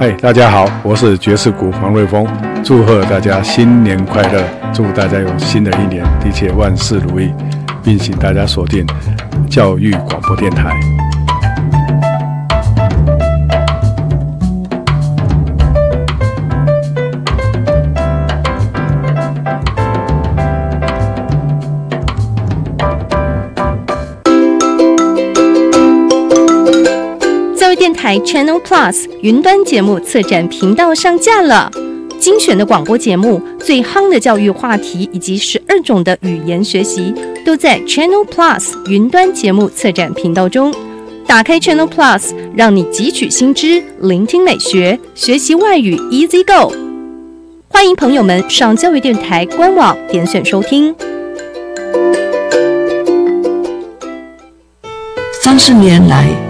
嗨，大家好，我是爵士鼓黄瑞峰，祝贺大家新年快乐，祝大家有新的一年一切万事如意，并请大家锁定教育广播电台。电台 Channel Plus 云端节目策展频道上架了，精选的广播节目、最夯的教育话题以及十二种的语言学习，都在 Channel Plus 云端节目策展频道中。打开 Channel Plus，让你汲取新知，聆听美学，学习外语 Easy Go。欢迎朋友们上教育电台官网点选收听。三十年来。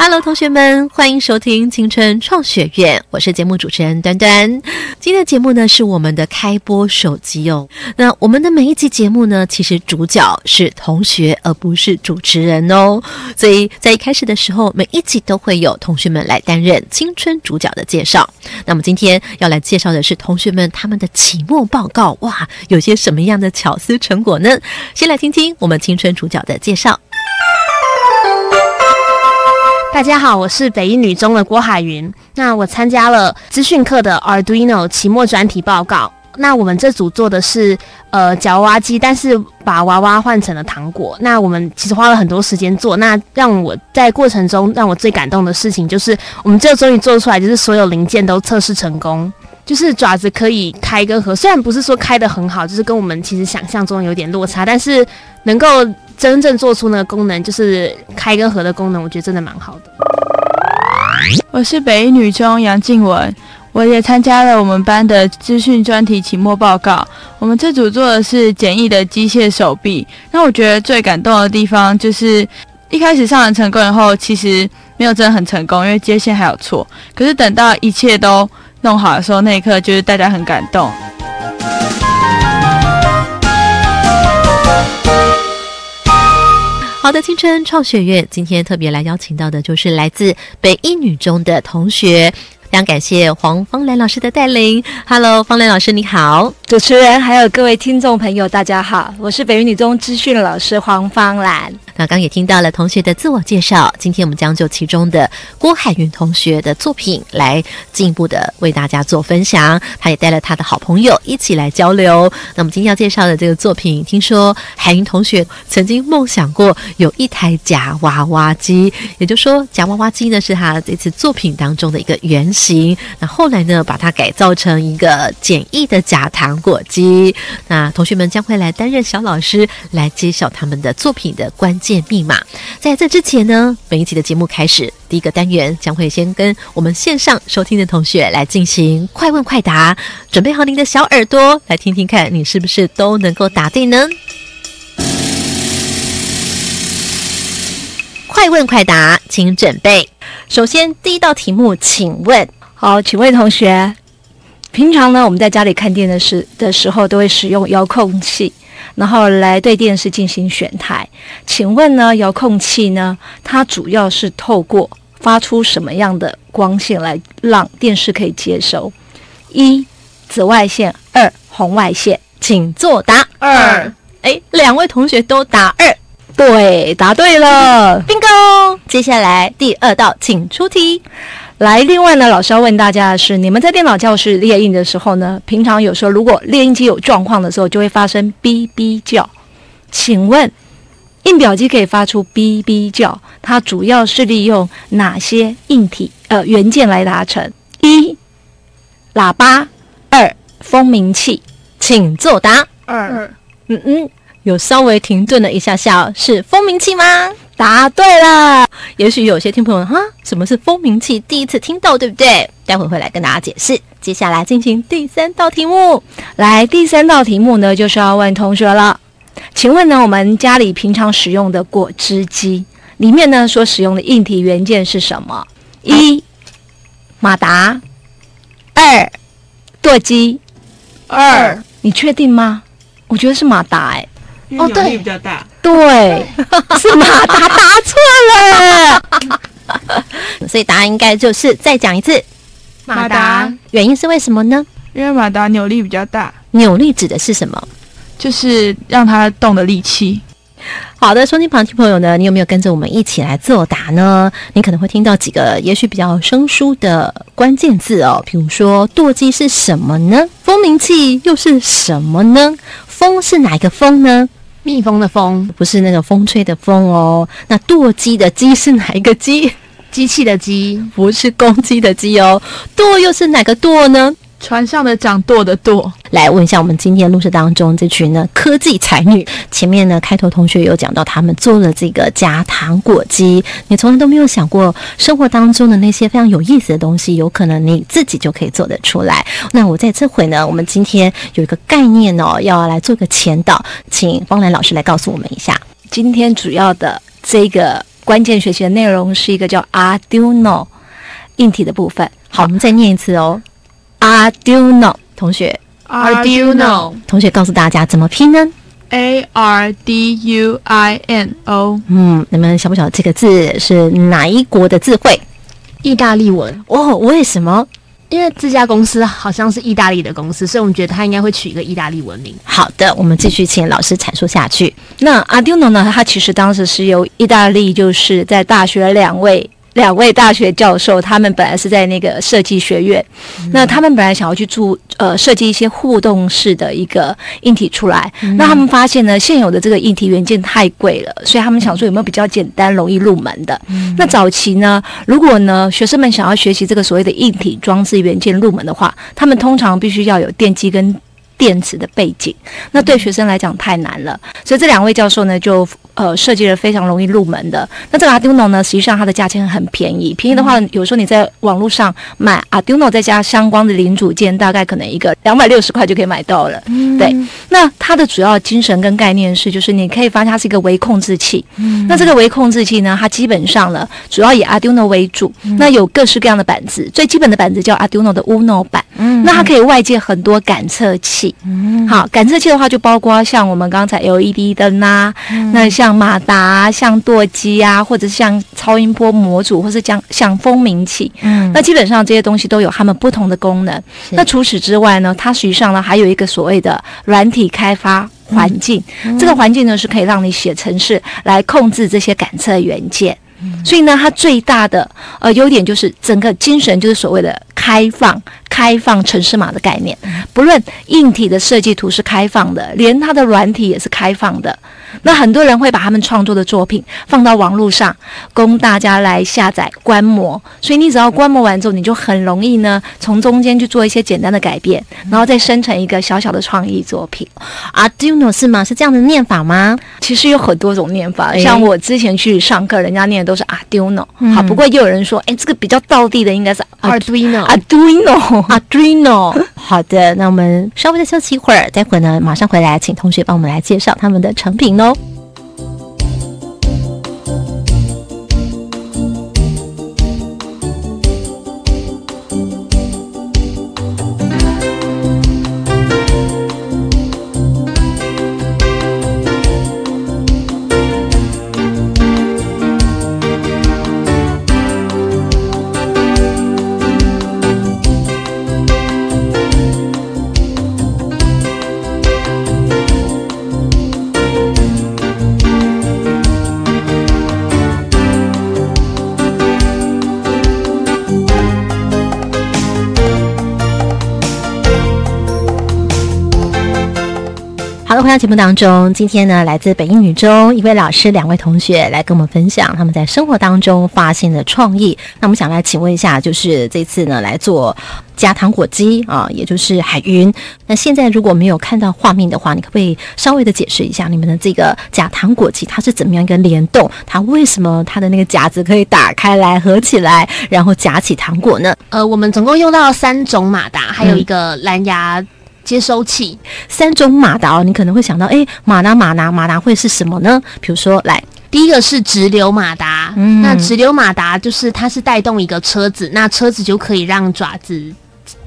Hello，同学们，欢迎收听青春创学院，我是节目主持人端端。今天的节目呢是我们的开播首集哦。那我们的每一集节目呢，其实主角是同学，而不是主持人哦。所以在一开始的时候，每一集都会有同学们来担任青春主角的介绍。那么今天要来介绍的是同学们他们的期末报告，哇，有些什么样的巧思成果呢？先来听听我们青春主角的介绍。大家好，我是北一女中的郭海云。那我参加了资讯课的 Arduino 期末专题报告。那我们这组做的是呃夹娃娃机，但是把娃娃换成了糖果。那我们其实花了很多时间做。那让我在过程中让我最感动的事情，就是我们这终于做出来，就是所有零件都测试成功。就是爪子可以开跟合，虽然不是说开的很好，就是跟我们其实想象中有点落差，但是能够。真正做出那个功能，就是开跟合的功能，我觉得真的蛮好的。我是北一女中杨静文，我也参加了我们班的资讯专题期末报告。我们这组做的是简易的机械手臂。那我觉得最感动的地方，就是一开始上完成功以后，其实没有真的很成功，因为接线还有错。可是等到一切都弄好的时候，那一刻就是大家很感动。好的，青春创学院今天特别来邀请到的，就是来自北一女中的同学。非常感谢黄芳兰老师的带领。Hello，芳兰老师你好，主持人还有各位听众朋友，大家好，我是北语女中资讯老师黄芳兰。那刚也听到了同学的自我介绍，今天我们将就其中的郭海云同学的作品来进一步的为大家做分享。他也带了他的好朋友一起来交流。那么今天要介绍的这个作品，听说海云同学曾经梦想过有一台夹娃娃机，也就是说夹娃娃机呢是他这次作品当中的一个原。行，那后来呢？把它改造成一个简易的假糖果机。那同学们将会来担任小老师，来揭晓他们的作品的关键密码。在这之前呢，每一集的节目开始，第一个单元将会先跟我们线上收听的同学来进行快问快答。准备好您的小耳朵，来听听看，你是不是都能够答对呢？快问快答，请准备。首先，第一道题目，请问好，请问同学，平常呢我们在家里看电的时的时候，都会使用遥控器，然后来对电视进行选台。请问呢，遥控器呢，它主要是透过发出什么样的光线来让电视可以接收？一、紫外线；二、红外线。请作答。二，哎，两位同学都答二对，答对了。，bingo！接下来第二道，请出题。来，另外呢，老师要问大家的是，你们在电脑教室列印的时候呢，平常有时候如果列印机有状况的时候，就会发生哔哔叫。请问，印表机可以发出哔哔叫，它主要是利用哪些硬体呃元件来达成？一、喇叭；二、蜂鸣器。请作答。二，嗯嗯，有稍微停顿了一下下哦，是蜂鸣器吗？答对了。也许有些听朋友哈，什么是蜂鸣器？第一次听到，对不对？待会会来跟大家解释。接下来进行第三道题目。来，第三道题目呢，就是要问同学了。请问呢，我们家里平常使用的果汁机里面呢，所使用的硬体元件是什么？一、马达；二、舵机。二，你确定吗？我觉得是马达、哎，因为扭哦对力比较大。对，是马达，答错了。所以答案应该就是再讲一次，马达，原因是为什么呢？因为马达扭力比较大，扭力指的是什么？就是让它动的力气。好的，收听旁听朋友呢，你有没有跟着我们一起来作答呢？你可能会听到几个也许比较生疏的关键字哦，比如说舵机是什么呢？蜂鸣器又是什么呢？风是哪一个风呢？蜜蜂的蜂，不是那个风吹的风哦。那舵机的机是哪一个机？机器的机，不是公鸡的鸡哦。舵又是哪个舵呢？船上的掌舵的舵，来问一下我们今天录制当中这群呢科技才女。前面呢开头同学有讲到他们做了这个加糖果机，你从来都没有想过生活当中的那些非常有意思的东西，有可能你自己就可以做得出来。那我在这回呢，我们今天有一个概念哦，要来做个前导，请方兰老师来告诉我们一下。今天主要的这个关键学习的内容是一个叫 Arduino 硬体的部分。好，我们再念一次哦，Arduino。同学，Arduino，同学告诉大家怎么拼呢？A R D U I N O，嗯，你们晓不晓得这个字是哪一国的字汇？意大利文。哦，为什么？因为这家公司好像是意大利的公司，所以我们觉得它应该会取一个意大利文名。好的，我们继续请老师阐述下去。那 Arduino 呢？它其实当时是由意大利就是在大学两位两位大学教授，他们本来是在那个设计学院，那他们本来想要去做呃设计一些互动式的一个硬体出来，那他们发现呢，现有的这个硬体元件太贵了，所以他们想说有没有比较简单、容易入门的？那早期呢，如果呢学生们想要学习这个所谓的硬体装置元件入门的话，他们通常必须要有电机跟电池的背景，那对学生来讲太难了，所以这两位教授呢就呃设计了非常容易入门的。那这个 Arduino 呢，实际上它的价钱很便宜，便宜的话，有时候你在网络上买 Arduino 再加相关的零组件，大概可能一个两百六十块就可以买到了。对，那它的主要精神跟概念是，就是你可以发现它是一个微控制器。那这个微控制器呢，它基本上呢主要以 Arduino 为主，那有各式各样的板子，最基本的板子叫 Arduino 的 Uno 板。那它可以外接很多感测器。好，感测器的话就包括像我们刚才 LED 灯啊，那像马达、啊、像舵机啊，或者是像超音波模组，或是像像蜂鸣器。嗯那基本上这些东西都有它们不同的功能。那除此之外呢，它实际上呢还有一个所谓的软体开发环境，这个环境呢是可以让你写程式来控制这些感测元件。所以呢，它最大的呃优点就是整个精神就是所谓的开放、开放城市码的概念。不论硬体的设计图是开放的，连它的软体也是开放的。那很多人会把他们创作的作品放到网络上，供大家来下载观摩。所以你只要观摩完之后，你就很容易呢从中间去做一些简单的改变，然后再生成一个小小的创意作品。Arduino 是吗？是这样的念法吗？其实有很多种念法，像我之前去上课，人家念的都是 Arduino，、嗯好，不过又有人说，哎，这个比较道地的应该是 Art- Arduino，Arduino。好的，那我们稍微的休息一会儿，待会儿呢马上回来，请同学帮我们来介绍他们的成品哦。回到节目当中，今天呢，来自北一女中一位老师，两位同学来跟我们分享他们在生活当中发现的创意。那我们想来请问一下，就是这次呢来做加糖果机啊，也就是海云。那现在如果没有看到画面的话，你可不可以稍微的解释一下你们的这个加糖果机它是怎么样一个联动？它为什么它的那个夹子可以打开来合起来，然后夹起糖果呢？呃，我们总共用到三种马达，还有一个蓝牙。接收器三种马达哦，你可能会想到，哎，马达马达马达会是什么呢？比如说，来，第一个是直流马达，那直流马达就是它是带动一个车子，那车子就可以让爪子。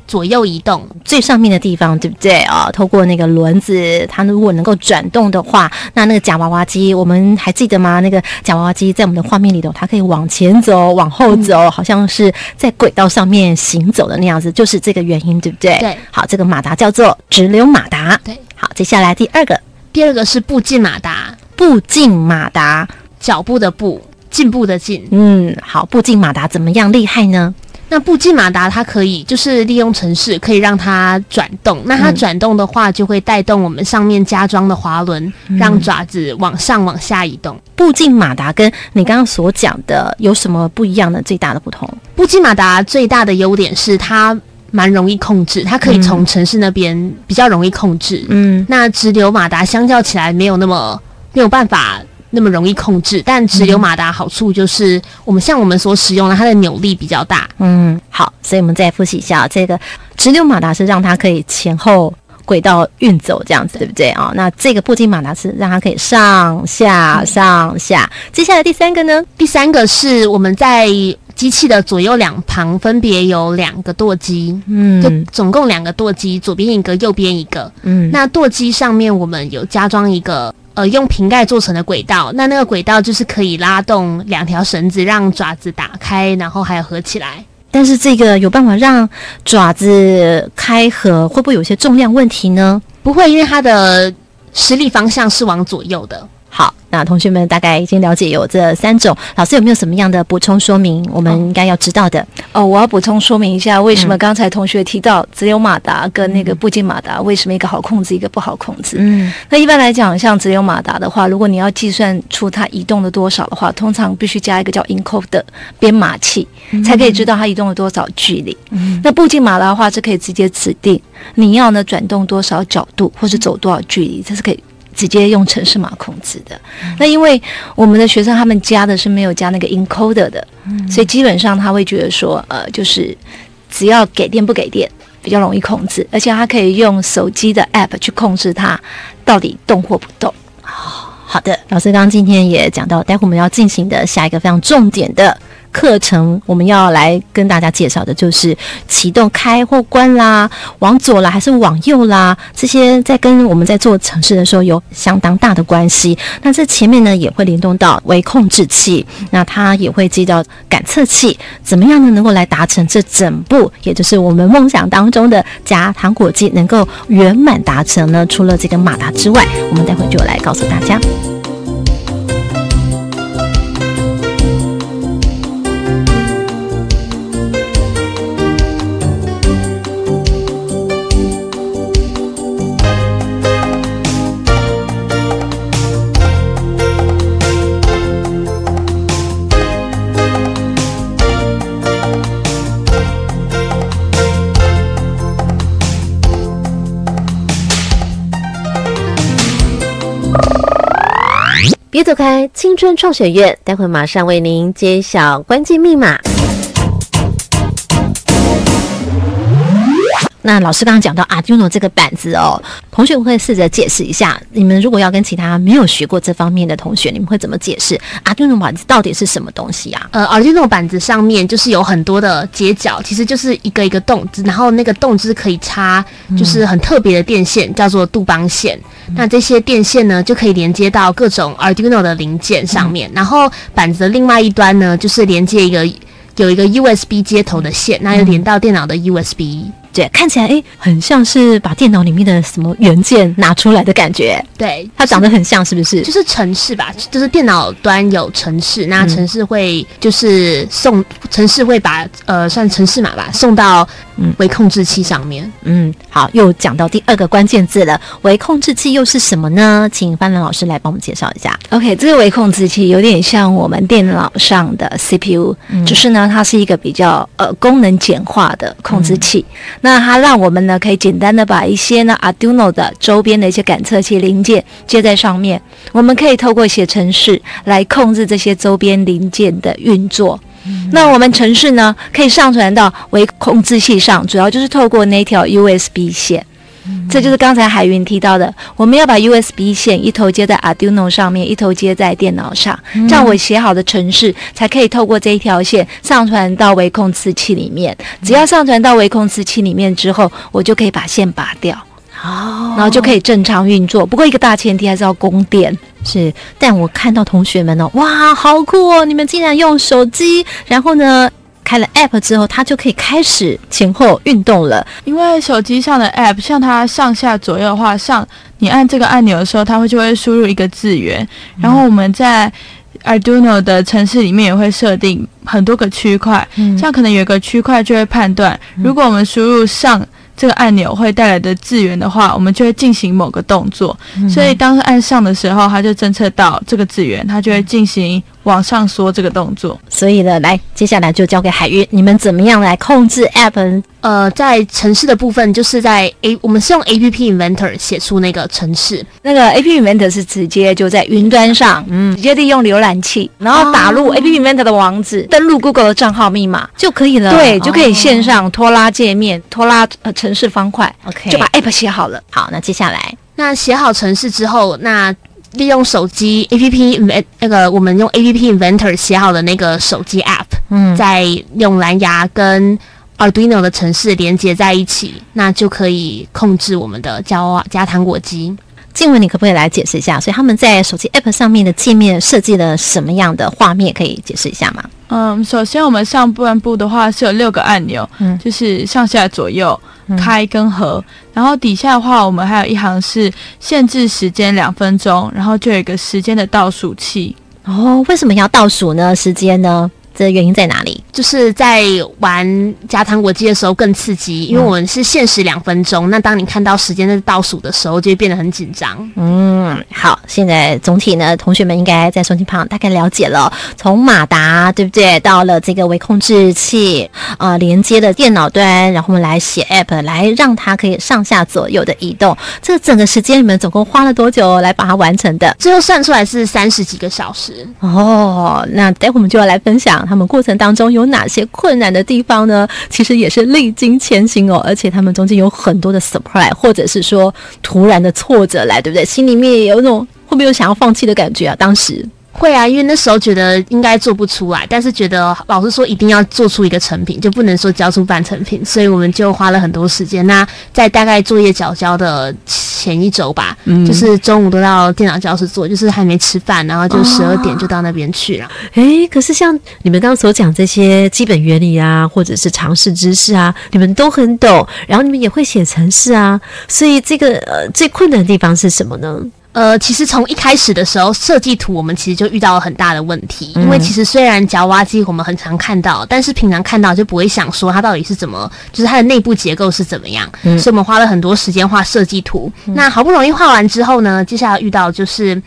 左右移动最上面的地方，对不对啊？透过那个轮子，它如果能够转动的话，那那个假娃娃机，我们还记得吗？那个假娃娃机在我们的画面里头，它可以往前走、往后走，好像是在轨道上面行走的那样子，就是这个原因，对不对？对。好，这个马达叫做直流马达。对。好，接下来第二个，第二个是步进马达。步进马达，脚步的步，进步的进。嗯，好，步进马达怎么样厉害呢？那步进马达它可以就是利用城市可以让它转动，那它转动的话就会带动我们上面加装的滑轮，让爪子往上往下移动。步进马达跟你刚刚所讲的有什么不一样的？最大的不同？步进马达最大的优点是它蛮容易控制，它可以从城市那边比较容易控制。嗯，那直流马达相较起来没有那么没有办法。那么容易控制，但直流马达好处就是我们像我们所使用的，它的扭力比较大。嗯，好，所以我们再复习一下，这个直流马达是让它可以前后轨道运走，这样子对不对啊？那这个步进马达是让它可以上下上下。接下来第三个呢？第三个是我们在机器的左右两旁分别有两个舵机，嗯，就总共两个舵机，左边一个，右边一个。嗯，那舵机上面我们有加装一个。呃，用瓶盖做成的轨道，那那个轨道就是可以拉动两条绳子，让爪子打开，然后还有合起来。但是这个有办法让爪子开合，会不会有些重量问题呢？不会，因为它的施力方向是往左右的。好，那同学们大概已经了解有这三种，老师有没有什么样的补充说明？我们应该要知道的哦。我要补充说明一下，为什么刚才同学提到直流马达跟那个步进马达，为什么一个好控制，一个不好控制？嗯，那一般来讲，像直流马达的话，如果你要计算出它移动了多少的话，通常必须加一个叫 encode 的编码器，才可以知道它移动了多少距离。那步进马达的话，是可以直接指定你要呢转动多少角度，或者走多少距离，这是可以。直接用程式码控制的，那因为我们的学生他们加的是没有加那个 encoder 的，所以基本上他会觉得说，呃，就是只要给电不给电比较容易控制，而且他可以用手机的 app 去控制它到底动或不动。好的，老师刚刚今天也讲到，待会我们要进行的下一个非常重点的。课程我们要来跟大家介绍的就是启动开或关啦，往左啦还是往右啦，这些在跟我们在做程式的时候有相当大的关系。那这前面呢也会联动到微控制器，那它也会接到感测器，怎么样呢能够来达成这整部，也就是我们梦想当中的夹糖果机能够圆满达成呢？除了这个马达之外，我们待会就来告诉大家。别走开，青春创学院，待会马上为您揭晓关键密码。那老师刚刚讲到 Arduino 这个板子哦，同学会试着解释一下。你们如果要跟其他没有学过这方面的同学，你们会怎么解释 Arduino 板子到底是什么东西啊？呃，Arduino 板子上面就是有很多的接角，其实就是一个一个洞子，然后那个洞是可以插，就是很特别的电线，叫做杜邦线。那这些电线呢，就可以连接到各种 Arduino 的零件上面。然后板子的另外一端呢，就是连接一个有一个 USB 接头的线，那又连到电脑的 USB。对，看起来哎，很像是把电脑里面的什么元件拿出来的感觉。对，它长得很像，是不是？就是城市吧，就是电脑端有城市，那城市会就是送城市会把呃算城市码吧送到嗯微控制器上面。嗯，好，又讲到第二个关键字了，微控制器又是什么呢？请范兰老师来帮我们介绍一下。OK，这个微控制器有点像我们电脑上的 CPU，就是呢，它是一个比较呃功能简化的控制器。那它让我们呢可以简单的把一些呢 Arduino 的周边的一些感测器零件接在上面，我们可以透过写程式来控制这些周边零件的运作。那我们程式呢可以上传到微控制器上，主要就是透过那条 USB 线。这就是刚才海云提到的，我们要把 USB 线一头接在 Arduino 上面，一头接在电脑上，这样我写好的程式才可以透过这一条线上传到微控制器里面。只要上传到微控制器里面之后，我就可以把线拔掉，哦，然后就可以正常运作。不过一个大前提还是要供电。是，但我看到同学们哦，哇，好酷哦！你们竟然用手机，然后呢？开了 App 之后，它就可以开始前后运动了。因为手机上的 App，像它上下左右的话，上你按这个按钮的时候，它会就会输入一个字元。然后我们在 Arduino 的城市里面也会设定很多个区块，像可能有一个区块就会判断，如果我们输入上。这个按钮会带来的字源的话，我们就会进行某个动作。所以当按上的时候，它就侦测到这个字源，它就会进行往上缩这个动作。所以呢，来接下来就交给海运，你们怎么样来控制 App？呃，在城市的部分，就是在 A，我们是用 App Inventor 写出那个城市。那个 App Inventor 是直接就在云端上，嗯，直接利用浏览器，然后打入 App Inventor 的网址，登录 Google 的账号密码就可以了。对，就可以线上拖拉界面，拖拉呃城市方块，OK，就把 App 写好了。好，那接下来，那写好城市之后，那利用手机 App 那个我们用 App Inventor 写好的那个手机 App，嗯，再用蓝牙跟 Arduino 的城市连接在一起，那就可以控制我们的加加糖果机。静文，你可不可以来解释一下？所以他们在手机 App 上面的界面设计了什么样的画面？可以解释一下吗？嗯，首先我们上半部的话是有六个按钮，嗯，就是上下左右开跟合，然后底下的话我们还有一行是限制时间两分钟，然后就有一个时间的倒数器。哦，为什么要倒数呢？时间呢？这原因在哪里？就是在玩加糖果机的时候更刺激，因为我们是限时两分钟。那当你看到时间在倒数的时候，就会变得很紧张。嗯，好，现在总体呢，同学们应该在收听旁大概了解了，从马达对不对，到了这个微控制器啊，连接的电脑端，然后我们来写 app，来让它可以上下左右的移动。这整个时间你们总共花了多久来把它完成的？最后算出来是三十几个小时。哦，那待会我们就要来分享。他们过程当中有哪些困难的地方呢？其实也是历经千辛哦，而且他们中间有很多的 surprise，或者是说突然的挫折来，对不对？心里面也有那种会不会有想要放弃的感觉啊？当时。会啊，因为那时候觉得应该做不出来，但是觉得老师说一定要做出一个成品，就不能说交出半成品，所以我们就花了很多时间。那在大概作业交交的前一周吧，就是中午都到电脑教室做，就是还没吃饭，然后就十二点就到那边去了。哎，可是像你们刚刚所讲这些基本原理啊，或者是常识知识啊，你们都很懂，然后你们也会写程式啊，所以这个呃最困难的地方是什么呢？呃，其实从一开始的时候，设计图我们其实就遇到了很大的问题，因为其实虽然夹娃机我们很常看到，但是平常看到就不会想说它到底是怎么，就是它的内部结构是怎么样，所以我们花了很多时间画设计图。那好不容易画完之后呢，接下来遇到就是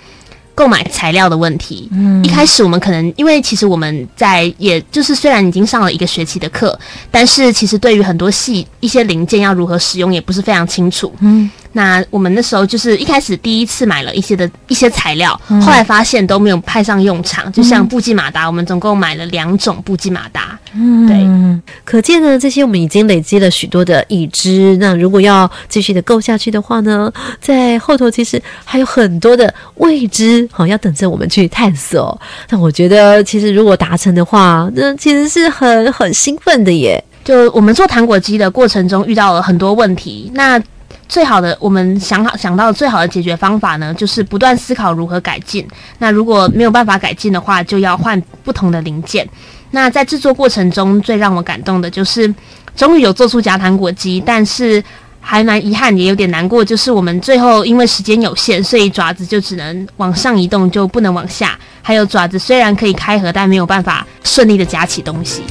购买材料的问题。嗯，一开始我们可能因为其实我们在也就是虽然已经上了一个学期的课，但是其实对于很多细一些零件要如何使用也不是非常清楚。嗯。那我们那时候就是一开始第一次买了一些的一些材料，后来发现都没有派上用场。就像布基马达，我们总共买了两种布基马达。嗯，对，可见呢，这些我们已经累积了许多的已知。那如果要继续的够下去的话呢，在后头其实还有很多的未知，好要等着我们去探索。那我觉得，其实如果达成的话，那其实是很很兴奋的耶。就我们做糖果机的过程中遇到了很多问题，那。最好的，我们想好想到最好的解决方法呢，就是不断思考如何改进。那如果没有办法改进的话，就要换不同的零件。那在制作过程中，最让我感动的就是终于有做出夹糖果机，但是还蛮遗憾，也有点难过，就是我们最后因为时间有限，所以爪子就只能往上移动，就不能往下。还有爪子虽然可以开合，但没有办法顺利的夹起东西。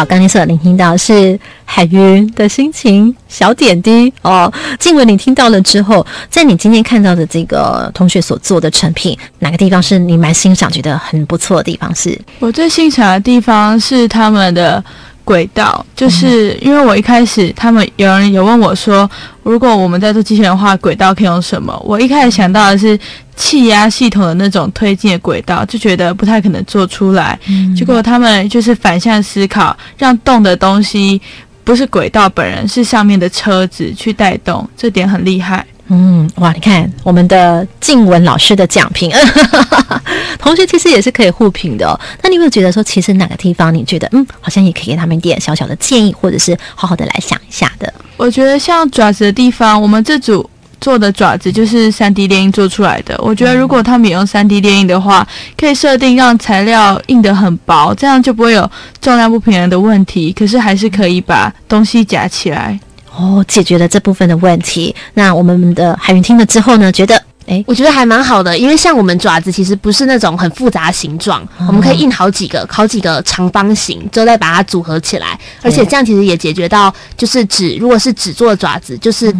好，刚才所聆听到是海云的心情小点滴哦。静文，你听到了之后，在你今天看到的这个同学所做的成品，哪个地方是你蛮欣赏、觉得很不错的地方？是我最欣赏的地方是他们的轨道，就是因为我一开始他们有人有问我说，如果我们在做机器人的话，轨道可以用什么？我一开始想到的是。气压系统的那种推进的轨道，就觉得不太可能做出来。结果他们就是反向思考，让动的东西不是轨道本人，是上面的车子去带动，这点很厉害。嗯，哇，你看我们的静文老师的奖评，同学其实也是可以互评的。哦那你有没有觉得说，其实哪个地方你觉得，嗯，好像也可以给他们一点小小的建议，或者是好好的来想一下的？我觉得像爪子的地方，我们这组。做的爪子就是三 D 列印做出来的。我觉得如果他们也用三 D 列印的话，可以设定让材料印得很薄，这样就不会有重量不平衡的问题。可是还是可以把东西夹起来。哦，解决了这部分的问题。那我们的海云听了之后呢，觉得，哎，我觉得还蛮好的，因为像我们爪子其实不是那种很复杂形状，我们可以印好几个、好几个长方形，之后再把它组合起来。而且这样其实也解决到，就是纸如果是纸做的爪子，就是。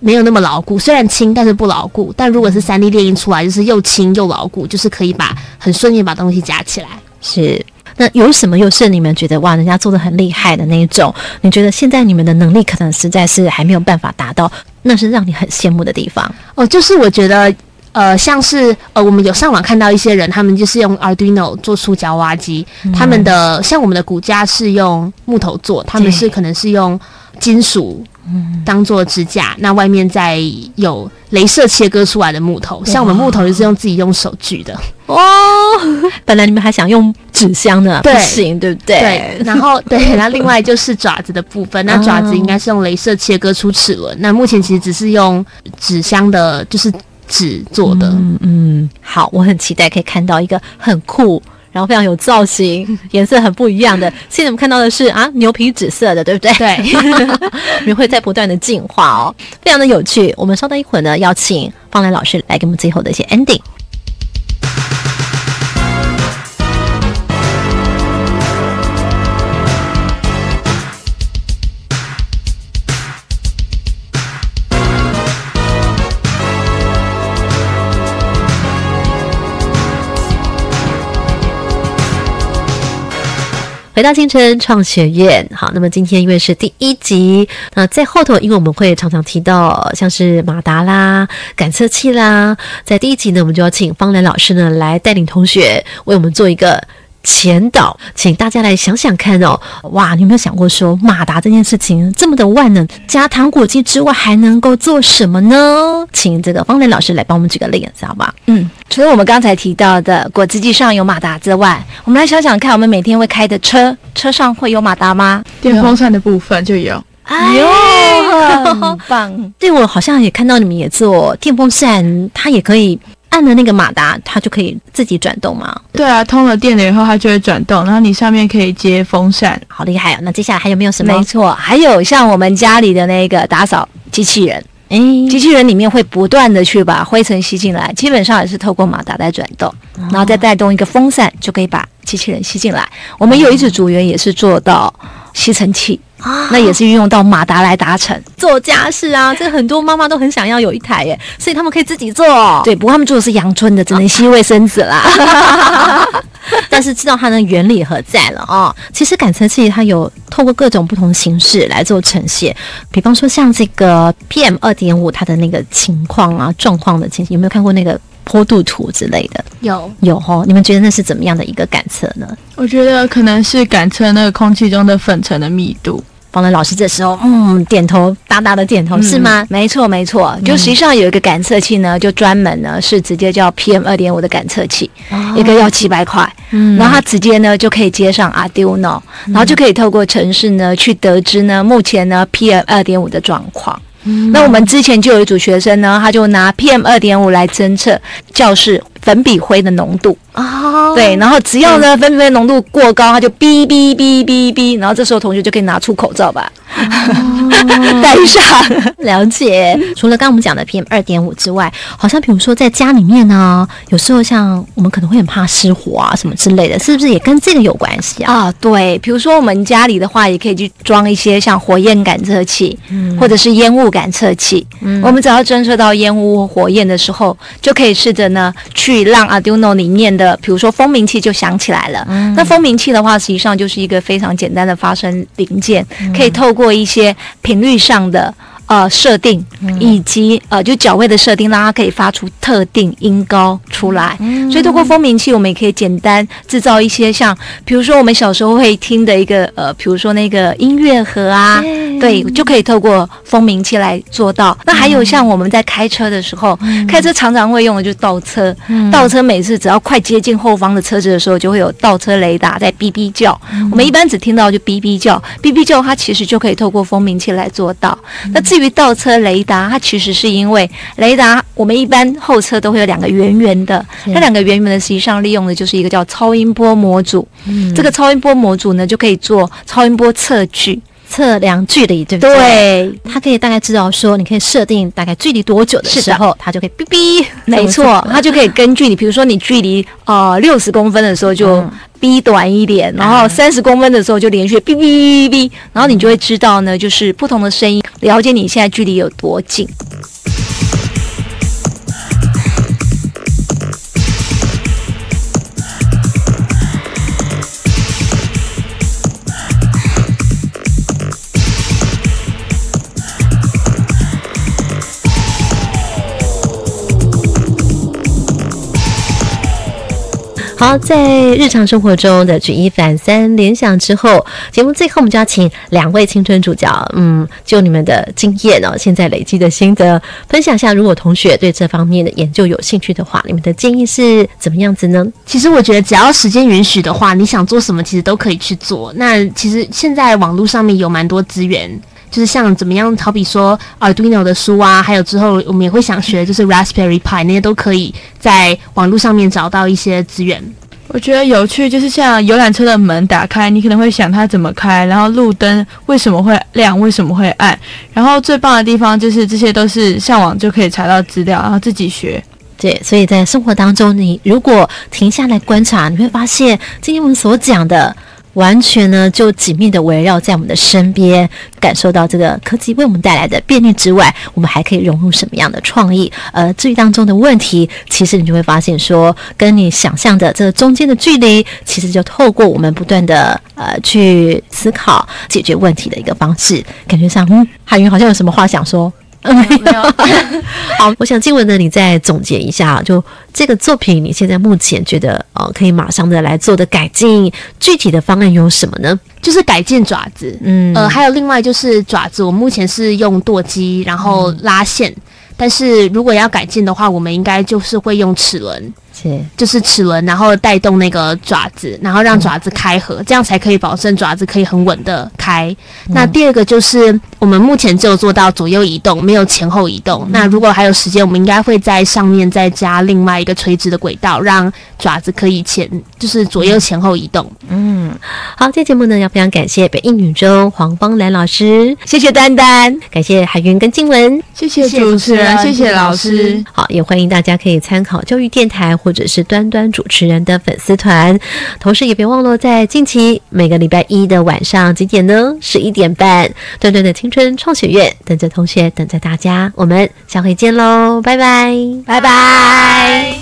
没有那么牢固，虽然轻，但是不牢固。但如果是三 D 列印出来，就是又轻又牢固，就是可以把很顺利把东西夹起来。是，那有什么又是你们觉得哇，人家做的很厉害的那一种？你觉得现在你们的能力可能实在是还没有办法达到，那是让你很羡慕的地方哦。就是我觉得，呃，像是呃，我们有上网看到一些人，他们就是用 Arduino 做出夹娃机，他们的像我们的骨架是用木头做，他们是可能是用金属。当做支架，那外面再有镭射切割出来的木头，像我们木头就是用自己用手锯的哦。本来你们还想用纸箱呢，不行，对不对？对。然后对，那另外就是爪子的部分，那爪子应该是用镭射切割出齿轮。那目前其实只是用纸箱的，就是纸做的。嗯嗯，好，我很期待可以看到一个很酷。然后非常有造型，颜色很不一样的。现在我们看到的是啊，牛皮紫色的，对不对？对，我们会在不断的进化哦，非常的有趣。我们稍等一会儿呢，邀请方兰老师来给我们最后的一些 ending。回到星辰创学院，好，那么今天因为是第一集，那在后头，因为我们会常常提到像是马达啦、感测器啦，在第一集呢，我们就要请方兰老师呢来带领同学为我们做一个。前导，请大家来想想看哦，哇，你有没有想过说马达这件事情这么的万能，加糖果机之外还能够做什么呢？请这个方磊老师来帮我们举个例子，好吧？嗯，除了我们刚才提到的果汁机上有马达之外，我们来想想看，我们每天会开的车，车上会有马达吗？电风扇的部分就有，哎呦，很棒！对我好像也看到你们也做电风扇，它也可以。按了那个马达，它就可以自己转动吗？对啊，通了电了以后，它就会转动，然后你上面可以接风扇，好厉害哦！那接下来还有没有什么？没错，还有像我们家里的那个打扫机器人，哎，机器人里面会不断的去把灰尘吸进来，基本上也是透过马达在转动，然后再带动一个风扇，就可以把机器人吸进来。我们有一组组员也是做到吸尘器。那也是运用到马达来达成做家事啊，这很多妈妈都很想要有一台耶，所以他们可以自己做。对，不过他们做的是阳春的，只能吸卫生纸啦。但是知道它的原理何在了哦？其实感测器它有透过各种不同形式来做呈现，比方说像这个 PM 二点五它的那个情况啊状况的情形，有没有看过那个坡度图之类的？有有哦，你们觉得那是怎么样的一个感测呢？我觉得可能是感测那个空气中的粉尘的密度。方伦老师这时候嗯点头大大的点头、是吗？没错没错，就实际上有一个感测器呢，就专门呢是直接叫 PM 二点五的感测器，一个要七百块，嗯。然后它直接呢就可以接上 Arduino，然后就可以透过城市呢去得知呢目前呢 PM 二点五的状况。那我们之前就有一组学生呢，他就拿 PM 二点五来侦测教室粉笔灰的浓度。哦，对，然后只要呢粉笔灰浓度过高，它就哔哔哔哔哔，然后这时候同学就可以拿出口罩吧，戴上。了解。除了刚刚我们讲的 PM 二点五之外，好像比如说在家里面呢，有时候像我们可能会很怕失火啊什么之类的，是不是也跟这个有关系啊？啊，对，比如说我们家里的话，也可以去装一些像火焰感测器，或者是烟雾感测器。嗯我们只要侦测到烟雾或火焰的时候，就可以试着呢去让 Arduino 里面的，比如说蜂鸣器就响起来了。那蜂鸣器的话，实际上就是一个非常简单的发声零件，可以透过一些频率上的。呃，设定以及呃，就脚位的设定，让它可以发出特定音高出来。所以，透过蜂鸣器，我们也可以简单制造一些像，比如说我们小时候会听的一个呃，比如说那个音乐盒啊，对，就可以透过蜂鸣器来做到。那还有像我们在开车的时候，开车常常会用的就是倒车，倒车每次只要快接近后方的车子的时候，就会有倒车雷达在哔哔叫。我们一般只听到就哔哔叫，哔哔叫它其实就可以透过蜂鸣器来做到。那至于倒车雷达，它其实是因为雷达，我们一般后车都会有两个圆圆的，那两个圆圆的实际上利用的就是一个叫超音波模组。这个超音波模组呢，就可以做超音波测距。测量距离，对不对？对，它可以大概知道说，你可以设定大概距离多久的时候，它就可以哔哔。没错，它就可以根据你，比如说你距离呃六十公分的时候就哔短一点，然后三十公分的时候就连续哔哔哔哔，然后你就会知道呢，就是不同的声音，了解你现在距离有多近。好，在日常生活中的举一反三联想之后，节目最后我们就要请两位青春主角，嗯，就你们的经验哦，现在累积的心得分享一下。如果同学对这方面的研究有兴趣的话，你们的建议是怎么样子呢？其实我觉得只要时间允许的话，你想做什么其实都可以去做。那其实现在网络上面有蛮多资源，就是像怎么样，好比说 Arduino 的书啊，还有之后我们也会想学，就是 Raspberry Pi 那些都可以在网络上面找到一些资源。我觉得有趣，就是像游览车的门打开，你可能会想它怎么开，然后路灯为什么会亮，为什么会暗，然后最棒的地方就是这些都是上网就可以查到资料，然后自己学。对，所以在生活当中，你如果停下来观察，你会发现今天我们所讲的。完全呢，就紧密的围绕在我们的身边，感受到这个科技为我们带来的便利之外，我们还可以融入什么样的创意？呃，至于当中的问题，其实你就会发现说，跟你想象的这中间的距离，其实就透过我们不断的呃去思考解决问题的一个方式，感觉上，嗯，海云好像有什么话想说。没有，好，我想静文呢，你再总结一下，就这个作品，你现在目前觉得呃可以马上的来做的改进，具体的方案有什么呢？就是改进爪子，嗯。呃，还有另外就是爪子，我目前是用舵机，然后拉线，但是如果要改进的话，我们应该就是会用齿轮，是就是齿轮，然后带动那个爪子，然后让爪子开合，这样才可以保证爪子可以很稳的开。那第二个就是我们目前只有做到左右移动，没有前后移动。那如果还有时间，我们应该会在上面再加另外一个垂直的轨道，让爪子可以前就是左右前后移动。嗯，好，这节目呢要非常感谢北一女中黄芳兰老师，谢谢丹丹，感谢海云跟静文，谢谢主持人，谢谢老师。好，也欢迎大家可以参考教育电台或者是端端主持人的粉丝团，同时也别忘了在近期每个礼拜一的晚上几点呢？十一点半，端端的青春创学院等着同学，等着大家，我们下回见喽，拜拜，拜拜。